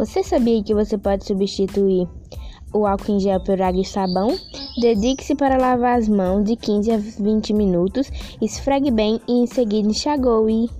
Você sabia que você pode substituir o álcool em gel por água e sabão? Dedique-se para lavar as mãos de 15 a 20 minutos, esfregue bem e em seguida enxague.